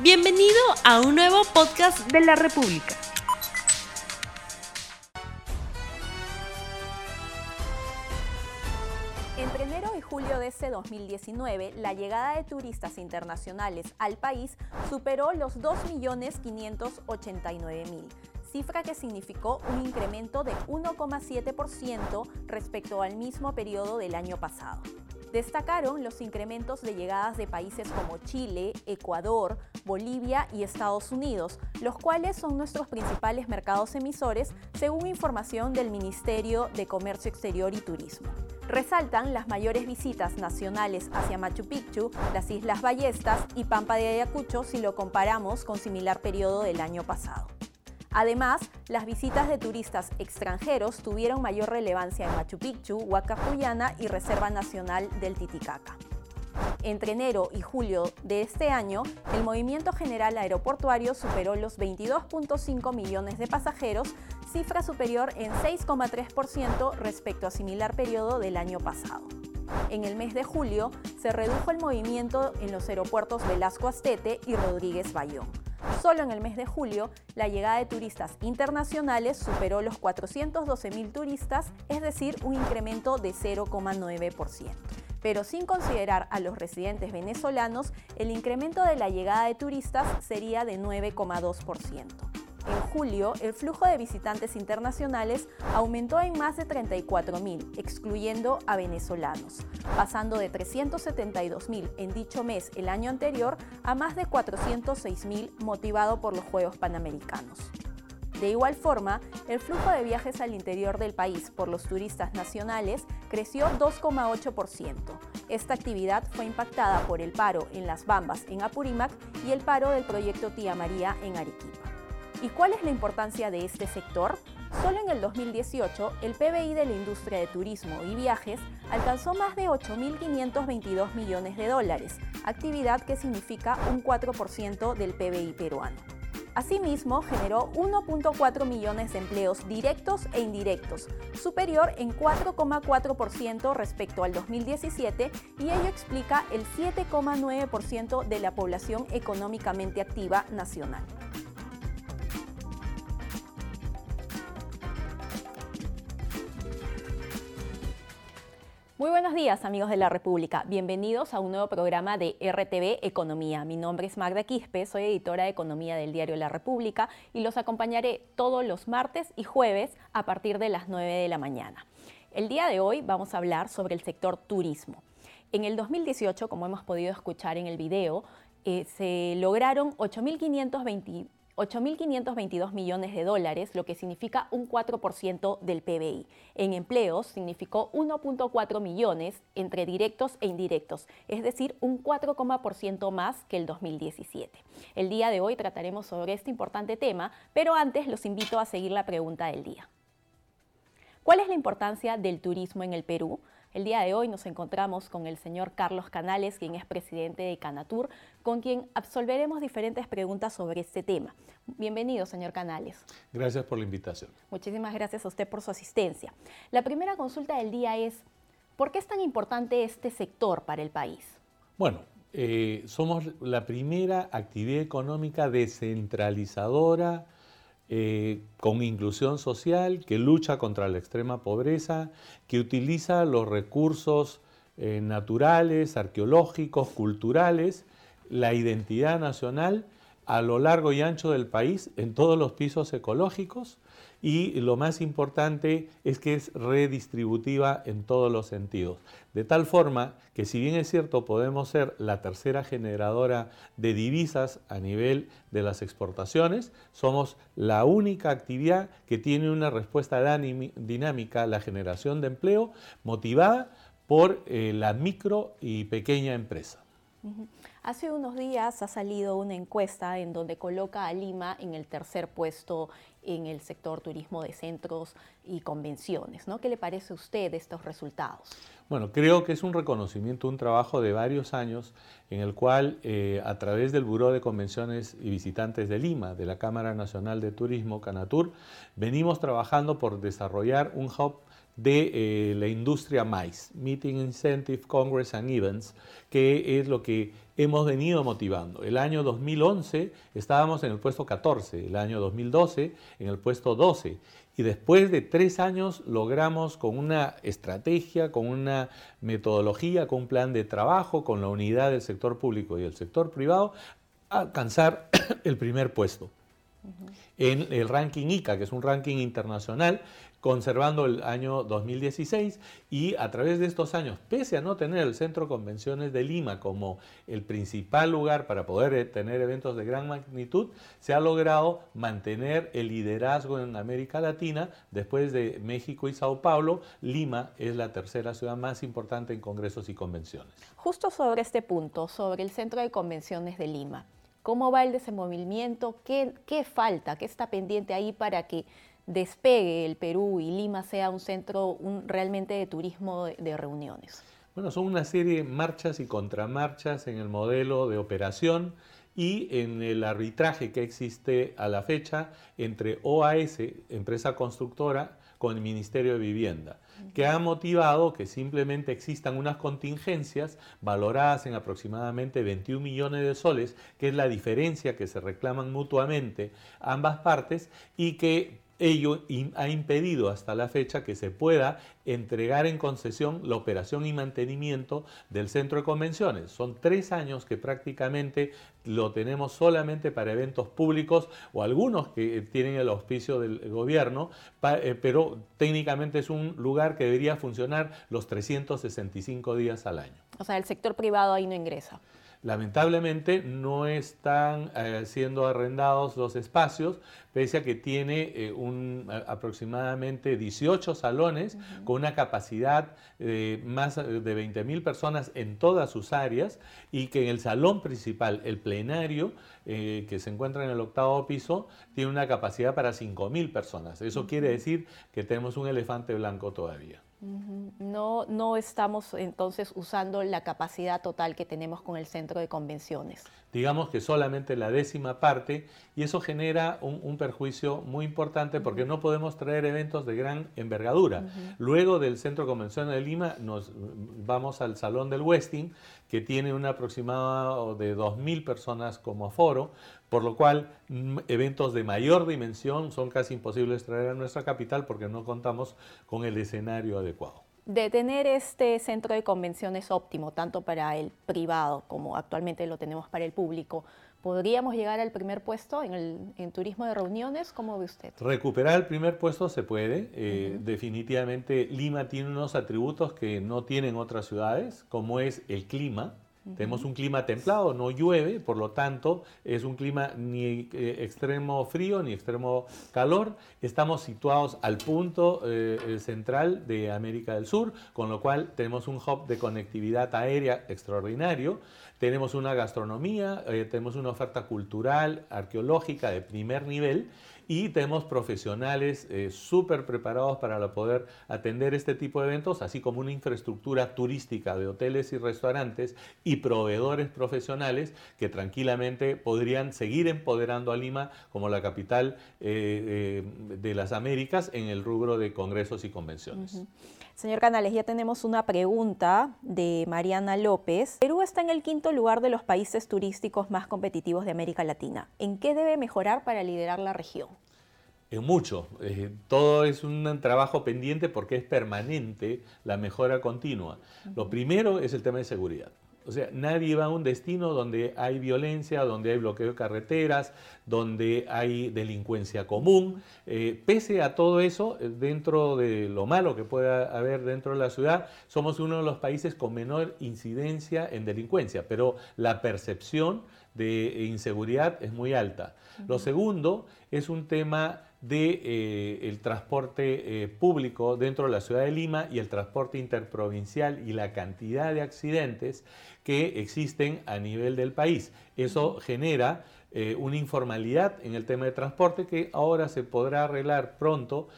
Bienvenido a un nuevo podcast de la República. Entre enero y julio de este 2019, la llegada de turistas internacionales al país superó los 2.589.000, cifra que significó un incremento de 1,7% respecto al mismo periodo del año pasado. Destacaron los incrementos de llegadas de países como Chile, Ecuador, Bolivia y Estados Unidos, los cuales son nuestros principales mercados emisores según información del Ministerio de Comercio Exterior y Turismo. Resaltan las mayores visitas nacionales hacia Machu Picchu, las Islas Ballestas y Pampa de Ayacucho si lo comparamos con similar periodo del año pasado. Además, las visitas de turistas extranjeros tuvieron mayor relevancia en Machu Picchu, Huacajuyana y Reserva Nacional del Titicaca. Entre enero y julio de este año, el movimiento general aeroportuario superó los 22.5 millones de pasajeros, cifra superior en 6,3% respecto a similar periodo del año pasado. En el mes de julio se redujo el movimiento en los aeropuertos Velasco Astete y Rodríguez Bayón. Solo en el mes de julio, la llegada de turistas internacionales superó los 412.000 turistas, es decir, un incremento de 0,9%. Pero sin considerar a los residentes venezolanos, el incremento de la llegada de turistas sería de 9,2%. En julio, el flujo de visitantes internacionales aumentó en más de 34.000, excluyendo a venezolanos, pasando de 372.000 en dicho mes el año anterior a más de 406.000 motivado por los Juegos Panamericanos. De igual forma, el flujo de viajes al interior del país por los turistas nacionales creció 2,8%. Esta actividad fue impactada por el paro en Las Bambas, en Apurímac, y el paro del proyecto Tía María, en Arequipa. ¿Y cuál es la importancia de este sector? Solo en el 2018, el PBI de la industria de turismo y viajes alcanzó más de 8.522 millones de dólares, actividad que significa un 4% del PBI peruano. Asimismo, generó 1.4 millones de empleos directos e indirectos, superior en 4,4% respecto al 2017 y ello explica el 7,9% de la población económicamente activa nacional. Muy buenos días amigos de la República, bienvenidos a un nuevo programa de RTV Economía. Mi nombre es Magda Quispe, soy editora de Economía del diario La República y los acompañaré todos los martes y jueves a partir de las 9 de la mañana. El día de hoy vamos a hablar sobre el sector turismo. En el 2018, como hemos podido escuchar en el video, eh, se lograron 8.520 8.522 millones de dólares, lo que significa un 4% del PBI. En empleos significó 1.4 millones entre directos e indirectos, es decir, un 4% más que el 2017. El día de hoy trataremos sobre este importante tema, pero antes los invito a seguir la pregunta del día. ¿Cuál es la importancia del turismo en el Perú? El día de hoy nos encontramos con el señor Carlos Canales, quien es presidente de Canatur, con quien absolveremos diferentes preguntas sobre este tema. Bienvenido, señor Canales. Gracias por la invitación. Muchísimas gracias a usted por su asistencia. La primera consulta del día es, ¿por qué es tan importante este sector para el país? Bueno, eh, somos la primera actividad económica descentralizadora eh, con inclusión social, que lucha contra la extrema pobreza, que utiliza los recursos eh, naturales, arqueológicos, culturales, la identidad nacional a lo largo y ancho del país en todos los pisos ecológicos y lo más importante es que es redistributiva en todos los sentidos. De tal forma que si bien es cierto podemos ser la tercera generadora de divisas a nivel de las exportaciones, somos la única actividad que tiene una respuesta dinámica a la generación de empleo motivada por eh, la micro y pequeña empresa. Hace unos días ha salido una encuesta en donde coloca a Lima en el tercer puesto en el sector turismo de centros y convenciones. ¿no? ¿Qué le parece a usted estos resultados? Bueno, creo que es un reconocimiento, un trabajo de varios años en el cual eh, a través del Buró de Convenciones y Visitantes de Lima, de la Cámara Nacional de Turismo, Canatur, venimos trabajando por desarrollar un hub de eh, la industria MICE, Meeting Incentive Congress and Events, que es lo que hemos venido motivando. El año 2011 estábamos en el puesto 14, el año 2012 en el puesto 12 y después de tres años logramos con una estrategia, con una metodología, con un plan de trabajo, con la unidad del sector público y del sector privado, alcanzar el primer puesto. En el ranking ICA, que es un ranking internacional conservando el año 2016 y a través de estos años, pese a no tener el Centro de Convenciones de Lima como el principal lugar para poder eh, tener eventos de gran magnitud, se ha logrado mantener el liderazgo en América Latina. Después de México y Sao Paulo, Lima es la tercera ciudad más importante en congresos y convenciones. Justo sobre este punto, sobre el Centro de Convenciones de Lima. ¿Cómo va el desenvolvimiento? ¿Qué, qué falta? ¿Qué está pendiente ahí para que despegue el Perú y Lima sea un centro realmente de turismo de, reuniones? Bueno, son una serie de marchas y contramarchas en el modelo de operación y en el arbitraje que existe a la fecha entre OAS, empresa constructora, con el Ministerio de Vivienda, que ha motivado que simplemente existan unas contingencias valoradas en aproximadamente 21 millones de soles, que es la diferencia que se reclaman mutuamente ambas partes y que Ello ha impedido hasta la fecha que se pueda entregar en concesión la operación y mantenimiento del centro de convenciones. Son tres años que prácticamente lo tenemos solamente para eventos públicos o algunos que tienen el auspicio del gobierno, eh, pero técnicamente es un lugar que debería funcionar los 365 días al año. O sea, el sector privado ahí no ingresa. Lamentablemente no están eh, siendo arrendados los espacios, pese a que tiene eh, un, aproximadamente 18 salones con una capacidad de más de 20 mil personas en todas sus áreas y que en el salón principal, el plenario, eh, que se encuentra en el octavo piso, tiene una capacidad para 5 mil personas. Eso quiere decir que tenemos un elefante blanco todavía. No, no estamos entonces usando la capacidad total que tenemos con el centro de convenciones. Digamos que solamente la décima parte y eso genera un, perjuicio muy importante porque no podemos traer eventos de gran envergadura. Luego del centro de convenciones de Lima nos vamos al Salón del Westing que tiene un aproximado de 2.000 personas como aforo, por lo cual mm, eventos de mayor dimensión son casi imposibles traer a nuestra capital porque no contamos con el escenario adecuado. De tener este centro de convenciones óptimo, tanto para el privado como actualmente lo tenemos para el público, ¿podríamos llegar al primer puesto en el turismo de reuniones? ¿Cómo ve usted? Recuperar el primer puesto se puede. Eh, definitivamente Lima tiene unos atributos que no tienen otras ciudades, como es el clima tenemos un clima templado, no llueve, por lo tanto es un clima ni eh, extremo frío ni extremo calor. Estamos situados al punto eh, central de América del Sur, con lo cual tenemos un hub de conectividad aérea extraordinario. Tenemos una gastronomía, eh, tenemos una oferta cultural, arqueológica de primer nivel y tenemos profesionales eh, súper preparados para poder atender este tipo de eventos, así como una infraestructura turística de hoteles y restaurantes y proveedores profesionales que tranquilamente podrían seguir empoderando a Lima como la capital eh, eh, de las Américas en el rubro de congresos y convenciones. Señor Canales, ya tenemos una pregunta de Mariana López. Perú está en el quinto lugar de los países turísticos más competitivos de América Latina. ¿En qué debe mejorar para liderar la región? En mucho. Eh, todo es un trabajo pendiente porque es permanente la mejora continua. Lo primero es el tema de seguridad. O sea, nadie va a un destino donde hay violencia, donde hay bloqueo de carreteras, donde hay delincuencia común. Eh, pese a todo eso, eh, dentro de lo malo que pueda haber dentro de la ciudad, somos uno de los países con menor incidencia en delincuencia, pero la percepción de inseguridad es muy alta. Lo segundo es un tema de eh, el transporte eh, público dentro de la ciudad de Lima y el transporte interprovincial y la cantidad de accidentes que existen a nivel del país. Eso genera eh, una informalidad en el tema de transporte que ahora se podrá arreglar pronto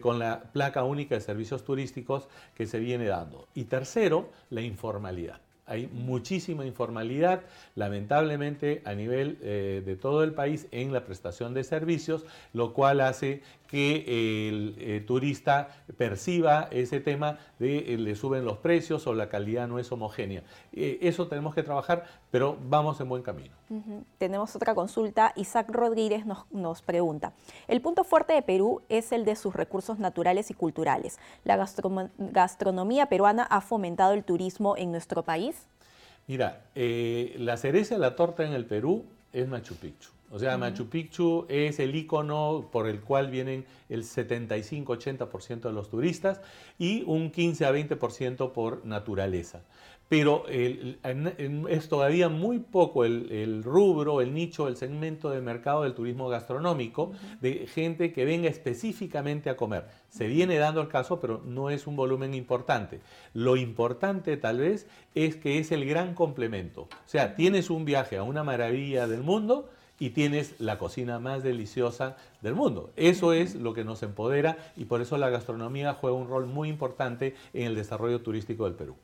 con la placa única de servicios turísticos que se viene dando. Y tercero, la informalidad. Hay muchísima informalidad, lamentablemente, a nivel eh, de todo el país en la prestación de servicios, lo cual hace que el eh, turista perciba ese tema de eh, le suben los precios o la calidad no es homogénea. Eh, eso tenemos que trabajar, pero vamos en buen camino. Tenemos otra consulta. Isaac Rodríguez nos, nos, pregunta, el punto fuerte de Perú es el de sus recursos naturales y culturales. ¿La gastronomía peruana ha fomentado el turismo en nuestro país? Mira, la cereza de la torta en el Perú es Machu Picchu. O sea, Machu Picchu es el icono por el cual vienen el 75-80% de los turistas y un 15 a 20% por naturaleza. Pero es todavía muy poco el, rubro, el nicho, el segmento de mercado del turismo gastronómico de gente que venga específicamente a comer. Se viene dando el caso, pero no es un volumen importante. Lo importante tal vez es que es el gran complemento. O sea, tienes un viaje a una maravilla del mundo, y tienes la cocina más deliciosa del mundo. Eso es lo que nos empodera y por eso la gastronomía juega un rol muy importante en el desarrollo turístico del Perú.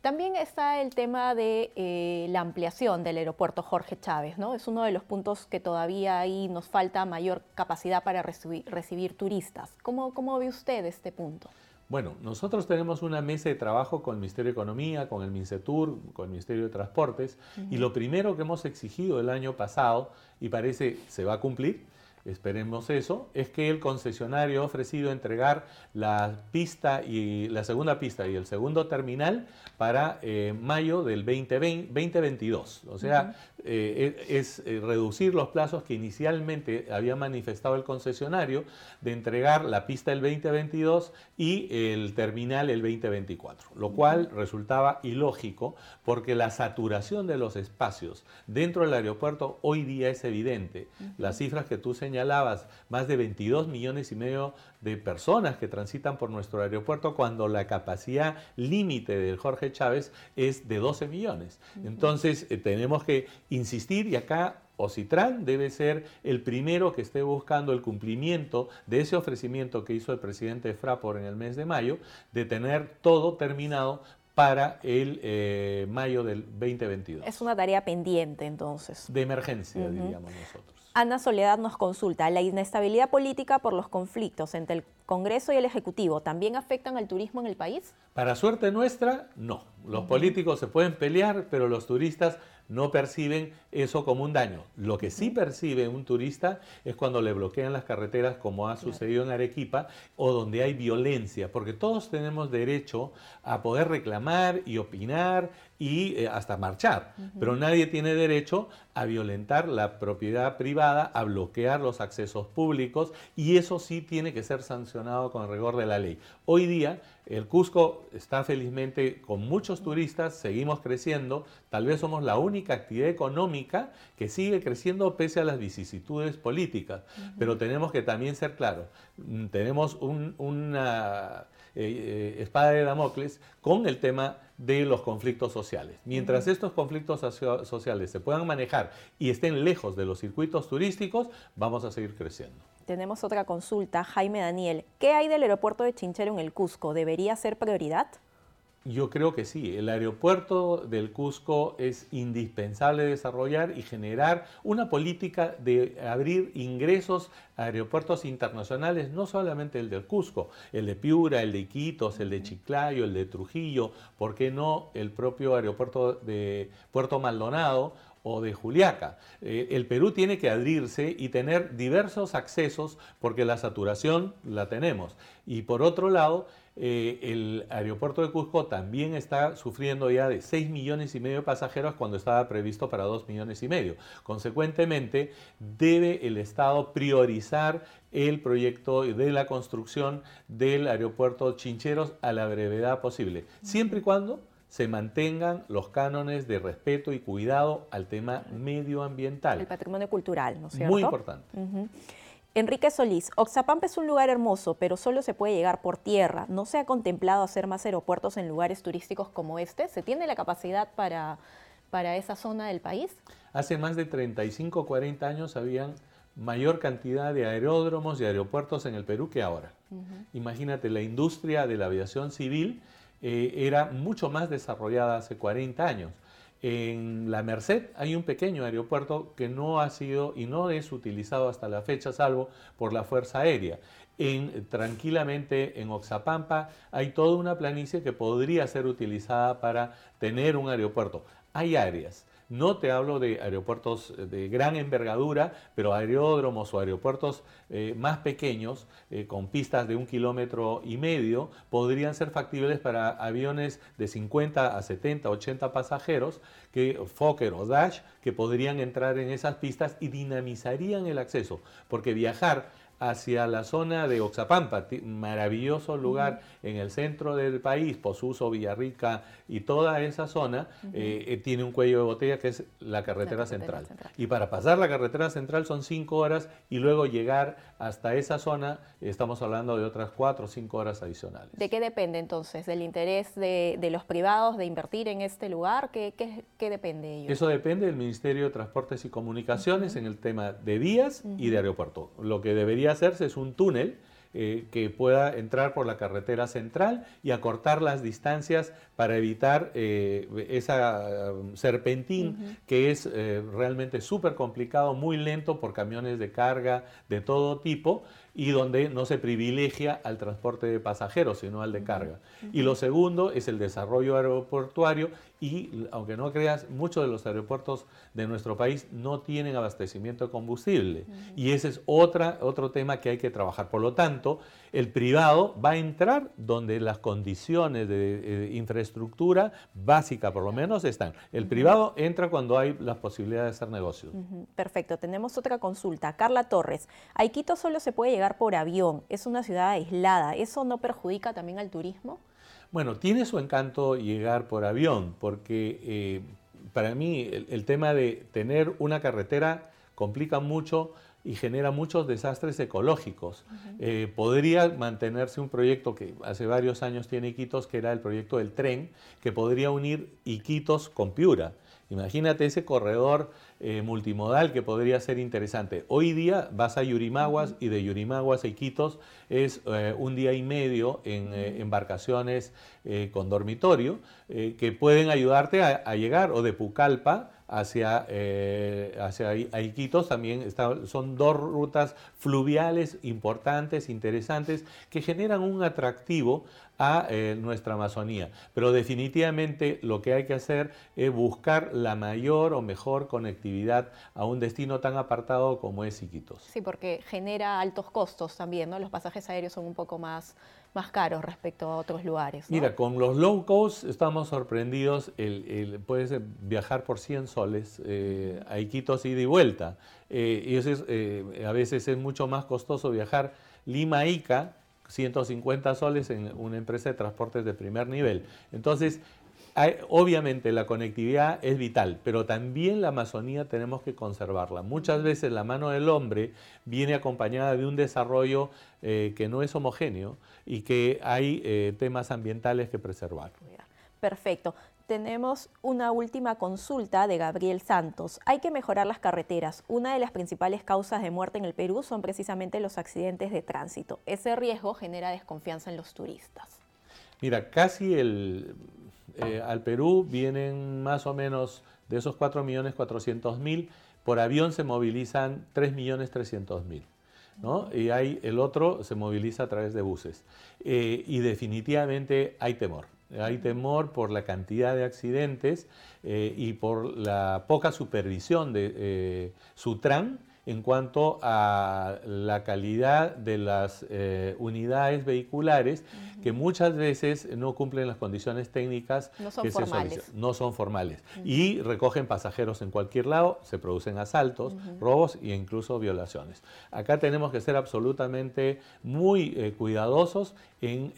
También está el tema de eh, la ampliación del aeropuerto Jorge Chávez, ¿no? Es uno de los puntos que todavía ahí nos falta mayor capacidad para recibir, turistas. ¿Cómo, ¿Cómo ve usted este punto? Bueno, nosotros tenemos una mesa de trabajo con el Ministerio de Economía, con el MINCETUR, con el Ministerio de Transportes, y lo primero que hemos exigido el año pasado, y parece se va a cumplir, esperemos eso, es que el concesionario ha ofrecido entregar la pista y la segunda pista y el segundo terminal para eh, mayo del 2020, 2022. O sea, eh, es, eh, reducir los plazos que inicialmente había manifestado el concesionario de entregar la pista el 2022 y el terminal el 2024, lo cual resultaba ilógico porque la saturación de los espacios dentro del aeropuerto hoy día es evidente. Las cifras que tú señalabas, más de 22 millones y medio de personas que transitan por nuestro aeropuerto cuando la capacidad límite del Jorge Chávez es de 12 millones. Entonces eh, tenemos que insistir y acá Ocitran debe ser el primero que esté buscando el cumplimiento de ese ofrecimiento que hizo el presidente Fraport en el mes de mayo, de tener todo terminado para el eh, mayo del 2022. Es una tarea pendiente entonces. De emergencia, diríamos nosotros. Ana Soledad nos consulta, ¿la inestabilidad política por los conflictos entre el Congreso y el Ejecutivo también afectan al turismo en el país? Para suerte nuestra, no. Los políticos se pueden pelear, pero los turistas no perciben eso como un daño. Lo que sí percibe un turista es cuando le bloquean las carreteras, como ha sucedido en Arequipa, o donde hay violencia, porque todos tenemos derecho a poder reclamar y opinar y eh, hasta marchar, pero nadie tiene derecho a violentar la propiedad privada, a bloquear los accesos públicos, y eso sí tiene que ser sancionado con el rigor de la ley. Hoy día el Cusco está felizmente con muchos turistas, seguimos creciendo, tal vez somos la única actividad económica que sigue creciendo pese a las vicisitudes políticas, pero tenemos que también ser claros, mm, tenemos una eh, eh, espada de Damocles con el tema de los conflictos sociales. Mientras estos conflictos sociales se puedan manejar y estén lejos de los circuitos turísticos, vamos a seguir creciendo. Tenemos otra consulta, Jaime Daniel. ¿Qué hay del aeropuerto de Chinchero en el Cusco? ¿Debería ser prioridad? Yo creo que sí. El aeropuerto del Cusco es indispensable desarrollar y generar una política de abrir ingresos a aeropuertos internacionales, no solamente el del Cusco, el de Piura, el de Iquitos, el de Chiclayo, el de Trujillo, ¿por qué no el propio aeropuerto de Puerto Maldonado o de Juliaca. Eh, el Perú tiene que abrirse y tener diversos accesos porque la saturación la tenemos. Y por otro lado, eh, el aeropuerto de Cusco también está sufriendo ya de 6 millones y medio de pasajeros cuando estaba previsto para 2 millones y medio. Consecuentemente, debe el Estado priorizar el proyecto de la construcción del aeropuerto Chincheros a la brevedad posible, siempre y cuando se mantengan los cánones de respeto y cuidado al tema medioambiental. El patrimonio cultural, ¿no es cierto? Muy importante. Enrique Solís, Oxapampa es un lugar hermoso, pero solo se puede llegar por tierra. ¿No se ha contemplado hacer más aeropuertos en lugares turísticos como este? ¿Se tiene la capacidad para, para esa zona del país? Hace más de 35 o 40 años habían mayor cantidad de aeródromos y aeropuertos en el Perú que ahora. Imagínate, la industria de la aviación civil eh, era mucho más desarrollada hace 40 años. En la Merced hay un pequeño aeropuerto que no ha sido y no es utilizado hasta la fecha, salvo por la Fuerza Aérea. En, tranquilamente en Oxapampa hay toda una planicie que podría ser utilizada para tener un aeropuerto. Hay áreas no te hablo de aeropuertos eh, de gran envergadura, pero aeródromos o aeropuertos eh, más pequeños, eh, con pistas de un kilómetro y medio, podrían ser factibles para aviones de 50 a 70, 80 pasajeros, que Fokker o Dash, que podrían entrar en esas pistas y dinamizarían el acceso, porque viajar hacia la zona de Oxapampa, maravilloso lugar en el centro del país, Posuso, Villarrica y toda esa zona, eh, eh, tiene un cuello de botella que es la carretera, central. Y para pasar la carretera central son cinco horas y luego llegar hasta esa zona, estamos hablando de otras cuatro o cinco horas adicionales. ¿De qué depende entonces? ¿Del interés de, los privados de invertir en este lugar? ¿Qué, qué, depende de ello? Eso depende del Ministerio de Transportes y Comunicaciones en el tema de vías y de aeropuerto. Lo que debería hacerse es un túnel eh, que pueda entrar por la carretera central y acortar las distancias para evitar eh, esa um, serpentín que es eh, realmente súper complicado, muy lento por camiones de carga de todo tipo y donde no se privilegia al transporte de pasajeros, sino al de carga. Y lo segundo es el desarrollo aeroportuario y, aunque no creas, muchos de los aeropuertos de nuestro país no tienen abastecimiento de combustible. Y ese es otra, otro tema que hay que trabajar. Por lo tanto, el privado va a entrar donde las condiciones de, infraestructura básica, por lo menos, están. El privado entra cuando hay las posibilidades de hacer negocios. Perfecto. Tenemos otra consulta. Carla Torres. A Iquito solo se puede llegar por avión. Es una ciudad aislada. ¿Eso no perjudica también al turismo? Bueno, tiene su encanto llegar por avión, porque eh, para mí el tema de tener una carretera complica mucho y genera muchos desastres ecológicos. Eh, podría mantenerse un proyecto que hace varios años tiene Iquitos, que era el proyecto del tren, que podría unir Iquitos con Piura. Imagínate ese corredor eh, multimodal que podría ser interesante. Hoy día vas a Yurimaguas y de Yurimaguas a Iquitos es eh, un día y medio en embarcaciones con dormitorio que pueden ayudarte a llegar o de Pucallpa hacia, eh, hacia Iquitos. También son dos rutas fluviales importantes, interesantes, que generan un atractivo a eh, nuestra Amazonía. Pero definitivamente lo que hay que hacer es buscar la mayor o mejor conectividad a un destino tan apartado como es Iquitos. Sí, porque genera altos costos también, ¿no? Los pasajes aéreos son un poco más, más caros respecto a otros lugares. Mira, con los low cost estamos sorprendidos, el, puedes viajar por 100 soles eh, a Iquitos ida y vuelta. Eh, y eso a veces es mucho más costoso viajar Lima-Ica 150 soles en una empresa de transportes de primer nivel. Entonces, obviamente la conectividad es vital, pero también la Amazonía tenemos que conservarla. Muchas veces la mano del hombre viene acompañada de un desarrollo eh, que no es homogéneo y que hay eh, temas ambientales que preservar. Perfecto. Tenemos una última consulta de Gabriel Santos. Hay que mejorar las carreteras. Una de las principales causas de muerte en el Perú son precisamente los accidentes de tránsito. Ese riesgo genera desconfianza en los turistas. Mira, casi eh, al Perú vienen más o menos de esos 4.400.000, por avión se movilizan 3.300.000. ¿no? Y hay, el otro se moviliza a través de buses. Eh, y definitivamente hay temor. Hay temor por la cantidad de accidentes eh, y por la poca supervisión de eh, Sutran en cuanto a la calidad de las eh, unidades vehiculares que muchas veces no cumplen las condiciones técnicas no son formales. No son formales. Y recogen pasajeros en cualquier lado, se producen asaltos, robos e incluso violaciones. Acá tenemos que ser absolutamente muy eh, cuidadosos en,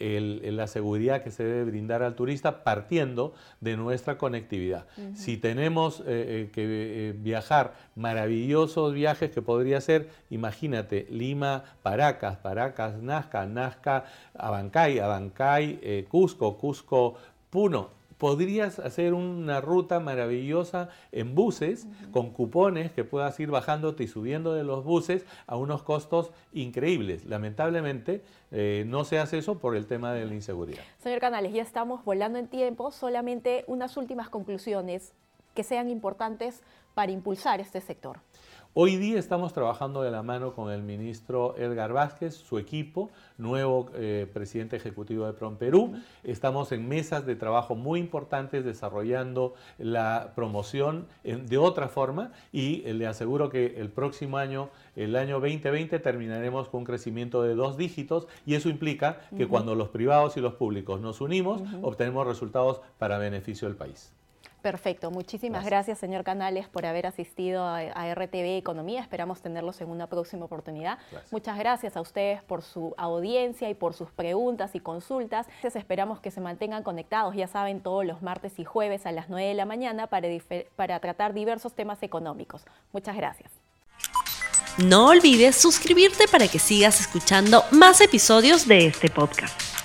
la seguridad que se debe brindar al turista partiendo de nuestra conectividad. Si tenemos eh, que viajar maravillosos viajes que podría ser, imagínate, Lima, Paracas, Paracas, Nazca, Nazca, Abancay, Abancay, eh, Cusco, Cusco, Puno. Podrías hacer una ruta maravillosa en buses con cupones que puedas ir bajándote y subiendo de los buses a unos costos increíbles. Lamentablemente eh, no se hace eso por el tema de la inseguridad. Señor Canales, ya estamos volando en tiempo. Solamente unas últimas conclusiones que sean importantes para impulsar este sector? Hoy día estamos trabajando de la mano con el ministro Edgar Vázquez, su equipo, nuevo eh, presidente ejecutivo de PROM Perú. Estamos en mesas de trabajo muy importantes desarrollando la promoción de otra forma y eh, le aseguro que el próximo año, el año 2020, terminaremos con un crecimiento de dos dígitos y eso implica que cuando los privados y los públicos nos unimos, obtenemos resultados para beneficio del país. Perfecto, muchísimas gracias. señor Canales por haber asistido a, RTV Economía. Esperamos tenerlos en una próxima oportunidad. Muchas gracias a ustedes por su audiencia y por sus preguntas y consultas. esperamos que se mantengan conectados, ya saben, todos los martes y jueves a las 9 de la mañana para, para tratar diversos temas económicos. Muchas gracias. No olvides suscribirte para que sigas escuchando más episodios de este podcast.